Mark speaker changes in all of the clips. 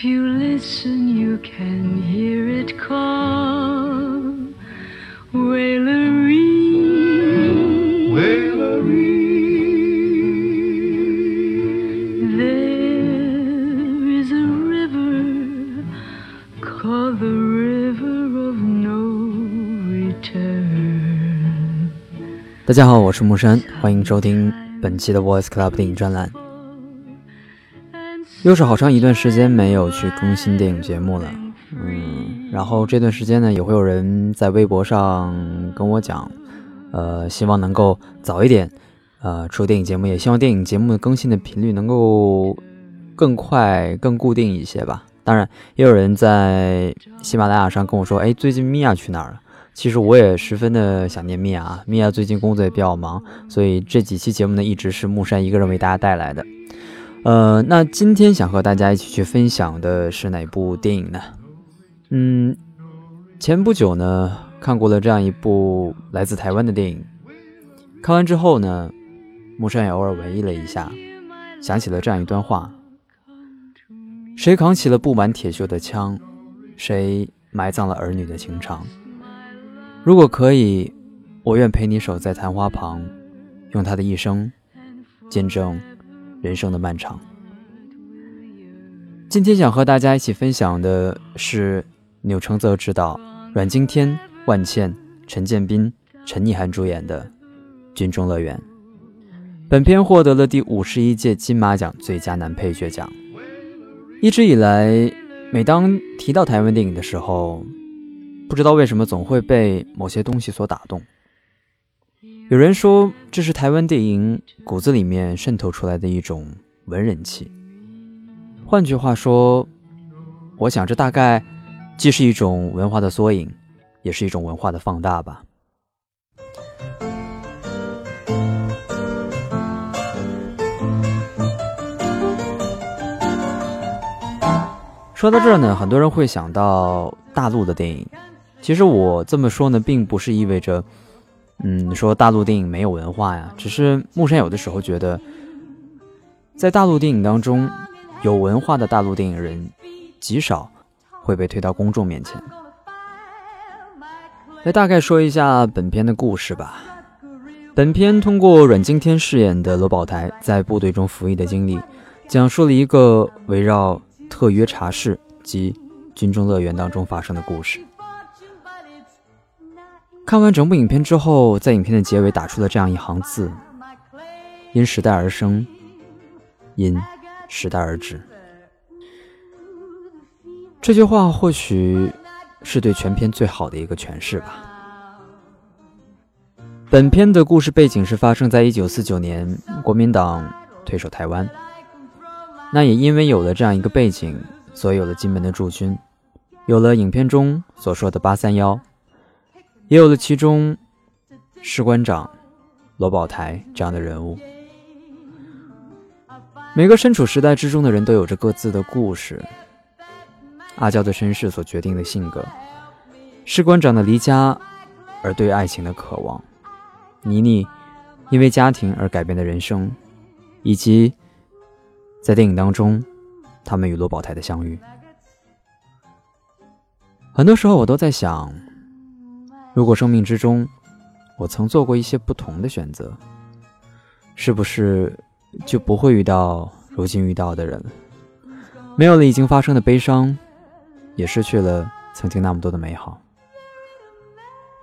Speaker 1: If you listen, you can hear it call. Wailery. There is a river called the River of No Return.
Speaker 2: 大家好，我是木山，欢迎收听本期的 Voice Club 电影专栏。 又是好长一段时间没有去更新电影节目了，嗯，然后这段时间呢，也会有人在微博上跟我讲，呃，希望能够早一点，呃，出电影节目，也希望电影节目的更新的频率能够更快、更固定一些吧。当然，也有人在喜马拉雅上跟我说，哎，最近米娅去哪儿了？其实我也十分的想念米娅啊，米娅最近工作也比较忙，所以这几期节目呢，一直是木山一个人为大家带来的。呃，那今天想和大家一起去分享的是哪部电影呢？嗯，前不久呢，看过了这样一部来自台湾的电影，看完之后呢，木山也偶尔文艺了一下，想起了这样一段话：谁扛起了布满铁锈的枪，谁埋葬了儿女的情长。如果可以，我愿陪你守在昙花旁，用他的一生见证。人生的漫长。今天想和大家一起分享的是钮承泽执导、阮经天、万茜、陈建斌、陈意涵主演的《军中乐园》。本片获得了第五十一届金马奖最佳男配角奖。一直以来，每当提到台湾电影的时候，不知道为什么总会被某些东西所打动。有人说这是台湾电影骨子里面渗透出来的一种文人气。换句话说，我想这大概既是一种文化的缩影，也是一种文化的放大吧。说到这儿呢，很多人会想到大陆的电影。其实我这么说呢，并不是意味着。嗯，说大陆电影没有文化呀，只是木山有的时候觉得，在大陆电影当中，有文化的大陆电影人极少会被推到公众面前。来大概说一下本片的故事吧。本片通过阮经天饰演的罗宝台在部队中服役的经历，讲述了一个围绕特约茶室及军中乐园当中发生的故事。看完整部影片之后，在影片的结尾打出了这样一行字：“因时代而生，因时代而止。”这句话或许是对全片最好的一个诠释吧。本片的故事背景是发生在一九四九年，国民党退守台湾。那也因为有了这样一个背景，所以有了金门的驻军，有了影片中所说的八三幺。也有了其中士官长罗宝台这样的人物。每个身处时代之中的人都有着各自的故事。阿娇的身世所决定的性格，士官长的离家而对爱情的渴望，倪妮因为家庭而改变的人生，以及在电影当中他们与罗宝台的相遇。很多时候我都在想。如果生命之中，我曾做过一些不同的选择，是不是就不会遇到如今遇到的人？没有了已经发生的悲伤，也失去了曾经那么多的美好。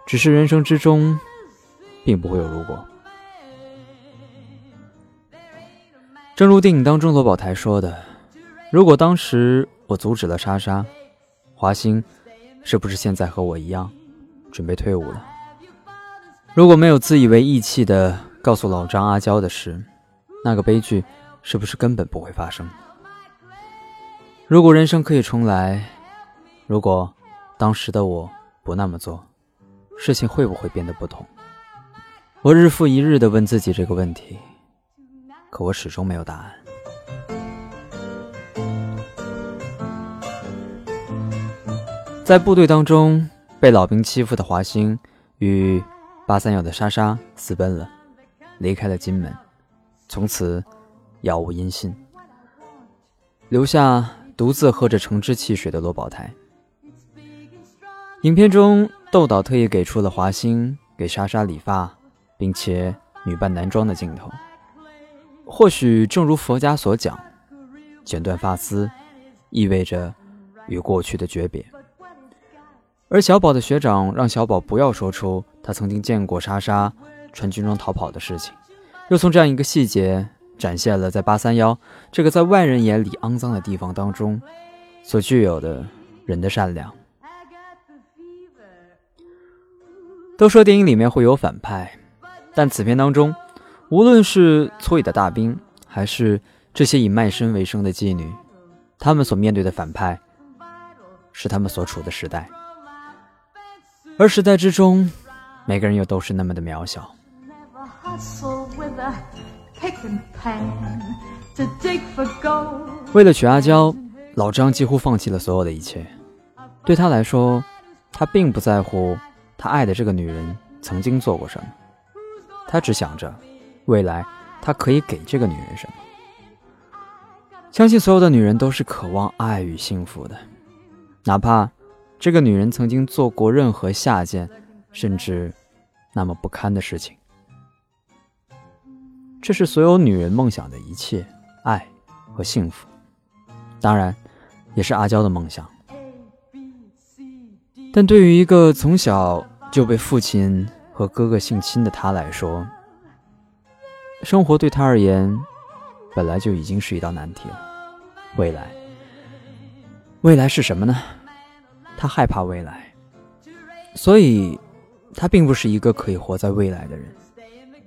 Speaker 2: 只是人生之中，并不会有如果。正如电影当中罗宝台说的：“如果当时我阻止了莎莎，华兴是不是现在和我一样？”准备退伍了。如果没有自以为义气的告诉老张阿娇的事，那个悲剧是不是根本不会发生？如果人生可以重来，如果当时的我不那么做，事情会不会变得不同？我日复一日的问自己这个问题，可我始终没有答案。在部队当中。被老兵欺负的华兴与八三幺的莎莎私奔了，离开了金门，从此杳无音信，留下独自喝着橙汁汽水的罗宝台。影片中，窦导特意给出了华星给莎莎理发，并且女扮男装的镜头。或许正如佛家所讲，剪断发丝，意味着与过去的诀别。而小宝的学长让小宝不要说出他曾经见过莎莎穿军装逃跑的事情，又从这样一个细节展现了在八三幺这个在外人眼里肮脏的地方当中所具有的人的善良。都说电影里面会有反派，但此片当中，无论是粗野的大兵，还是这些以卖身为生的妓女，他们所面对的反派，是他们所处的时代。而时代之中，每个人又都是那么的渺小。为了娶阿娇，老张几乎放弃了所有的一切。对他来说，他并不在乎他爱的这个女人曾经做过什么，他只想着未来他可以给这个女人什么。相信所有的女人都是渴望爱与幸福的，哪怕。这个女人曾经做过任何下贱，甚至那么不堪的事情。这是所有女人梦想的一切，爱和幸福，当然，也是阿娇的梦想。但对于一个从小就被父亲和哥哥性侵的她来说，生活对她而言本来就已经是一道难题了。未来，未来是什么呢？他害怕未来，所以，他并不是一个可以活在未来的人，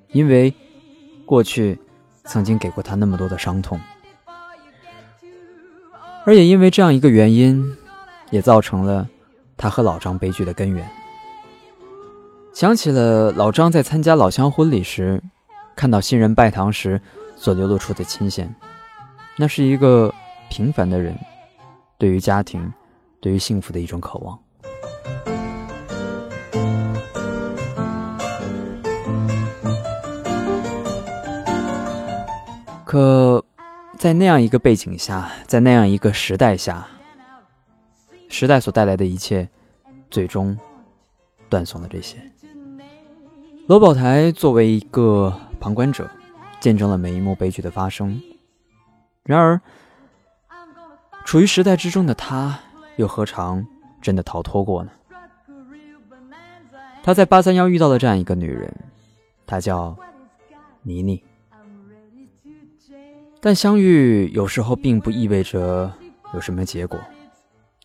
Speaker 2: 因为过去曾经给过他那么多的伤痛，而也因为这样一个原因，也造成了他和老张悲剧的根源。想起了老张在参加老乡婚礼时，看到新人拜堂时所流露出的亲线，那是一个平凡的人，对于家庭。对于幸福的一种渴望，可，在那样一个背景下，在那样一个时代下，时代所带来的一切，最终断送了这些。罗宝台作为一个旁观者，见证了每一幕悲剧的发生。然而，处于时代之中的他。又何尝真的逃脱过呢？他在八三幺遇到了这样一个女人，她叫妮妮。但相遇有时候并不意味着有什么结果。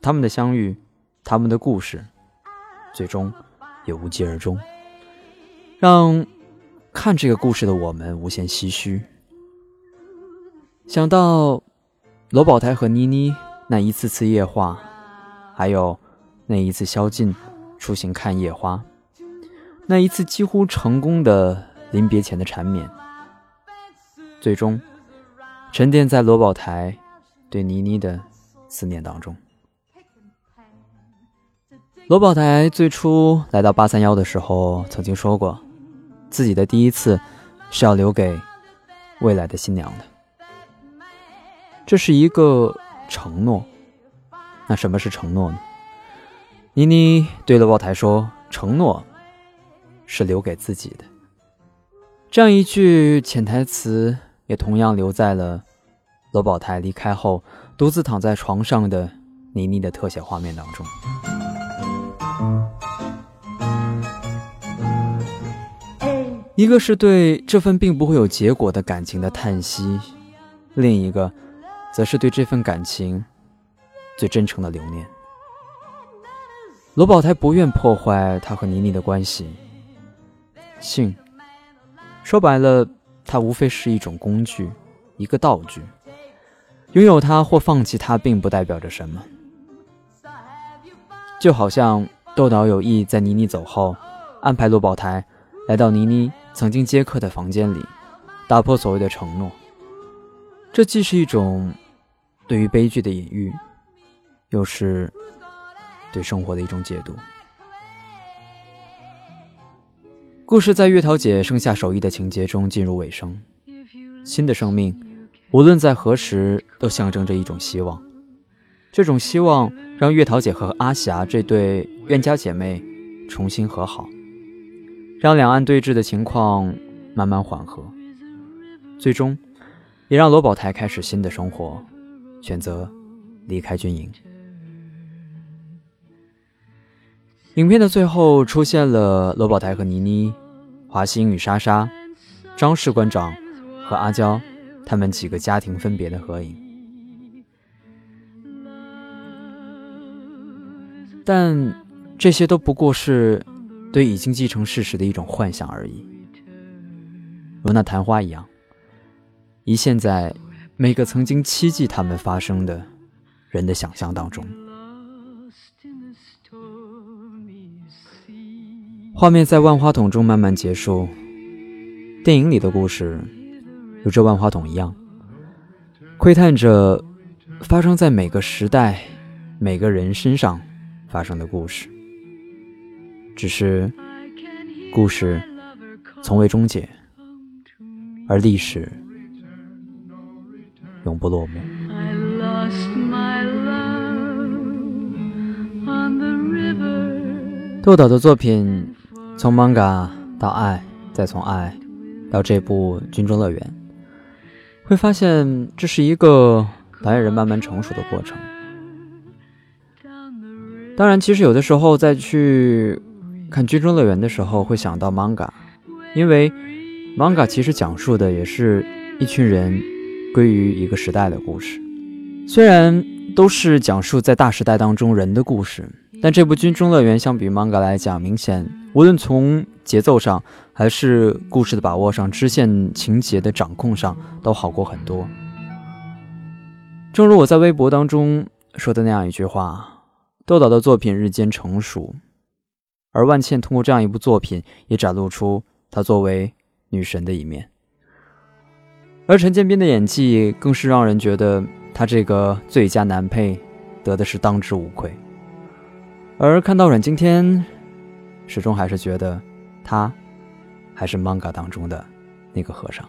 Speaker 2: 他们的相遇，他们的故事，最终也无疾而终，让看这个故事的我们无限唏嘘。想到罗宝台和妮妮那一次次夜话。还有那一次宵禁出行看夜花，那一次几乎成功的临别前的缠绵，最终沉淀在罗宝台对倪妮的思念当中。罗宝台最初来到八三幺的时候，曾经说过，自己的第一次是要留给未来的新娘的，这是一个承诺。那什么是承诺呢？妮妮对罗宝台说：“承诺是留给自己的。”这样一句潜台词，也同样留在了罗宝台离开后独自躺在床上的妮妮的特写画面当中。一个是对这份并不会有结果的感情的叹息，另一个，则是对这份感情。最真诚的留念。罗宝台不愿破坏他和妮妮的关系。性，说白了，它无非是一种工具，一个道具。拥有它或放弃它，并不代表着什么。就好像窦导有意在妮妮走后，安排罗宝台来到妮妮曾经接客的房间里，打破所谓的承诺。这既是一种对于悲剧的隐喻。又是对生活的一种解读。故事在月桃姐生下手艺的情节中进入尾声。新的生命，无论在何时，都象征着一种希望。这种希望让月桃姐和阿霞这对冤家姐妹重新和好，让两岸对峙的情况慢慢缓和，最终也让罗宝台开始新的生活，选择离开军营。影片的最后出现了罗宝台和倪妮、华星与莎莎、张士官长和阿娇他们几个家庭分别的合影，但这些都不过是对已经继承事实的一种幻想而已，如那昙花一样，一现在每个曾经期冀他们发生的人的想象当中。画面在万花筒中慢慢结束。电影里的故事，如这万花筒一样，窥探着发生在每个时代、每个人身上发生的故事。只是，故事从未终结，而历史永不落幕。豆导的作品。从 manga 到爱，再从爱到这部《军中乐园》，会发现这是一个导演人慢慢成熟的过程。当然，其实有的时候再去看《军中乐园》的时候，会想到 manga，因为 manga 其实讲述的也是一群人归于一个时代的故事。虽然都是讲述在大时代当中人的故事，但这部《军中乐园》相比 manga 来讲，明显。无论从节奏上，还是故事的把握上，支线情节的掌控上，都好过很多。正如我在微博当中说的那样一句话：豆导的作品日渐成熟，而万茜通过这样一部作品，也展露出她作为女神的一面。而陈建斌的演技更是让人觉得他这个最佳男配得的是当之无愧。而看到阮经天。始终还是觉得，他还是 manga 当中的那个和尚。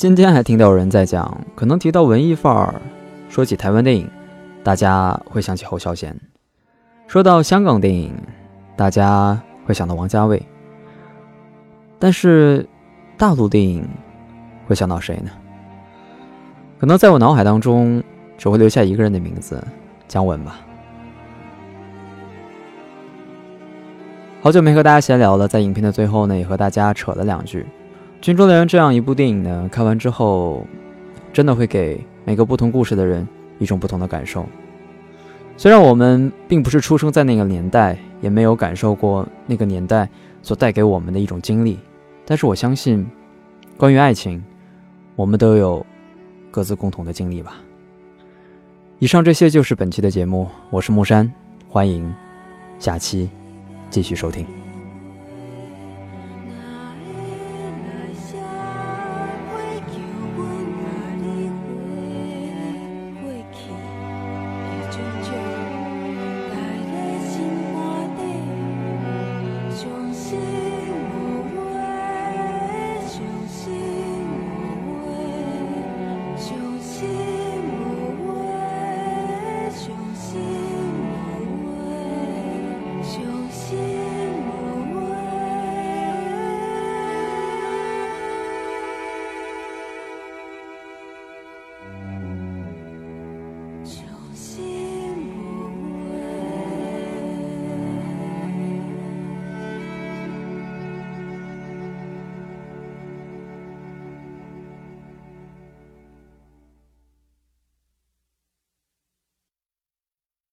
Speaker 2: 今天还听到有人在讲，可能提到文艺范儿，说起台湾电影，大家会想起侯孝贤；说到香港电影，大家会想到王家卫。但是大陆电影会想到谁呢？可能在我脑海当中，只会留下一个人的名字——姜文吧。好久没和大家闲聊了，在影片的最后呢，也和大家扯了两句。《军中乐园》这样一部电影呢，看完之后，真的会给每个不同故事的人一种不同的感受。虽然我们并不是出生在那个年代，也没有感受过那个年代所带给我们的一种经历，但是我相信，关于爱情，我们都有各自共同的经历吧。以上这些就是本期的节目，我是木山，欢迎下期继续收听。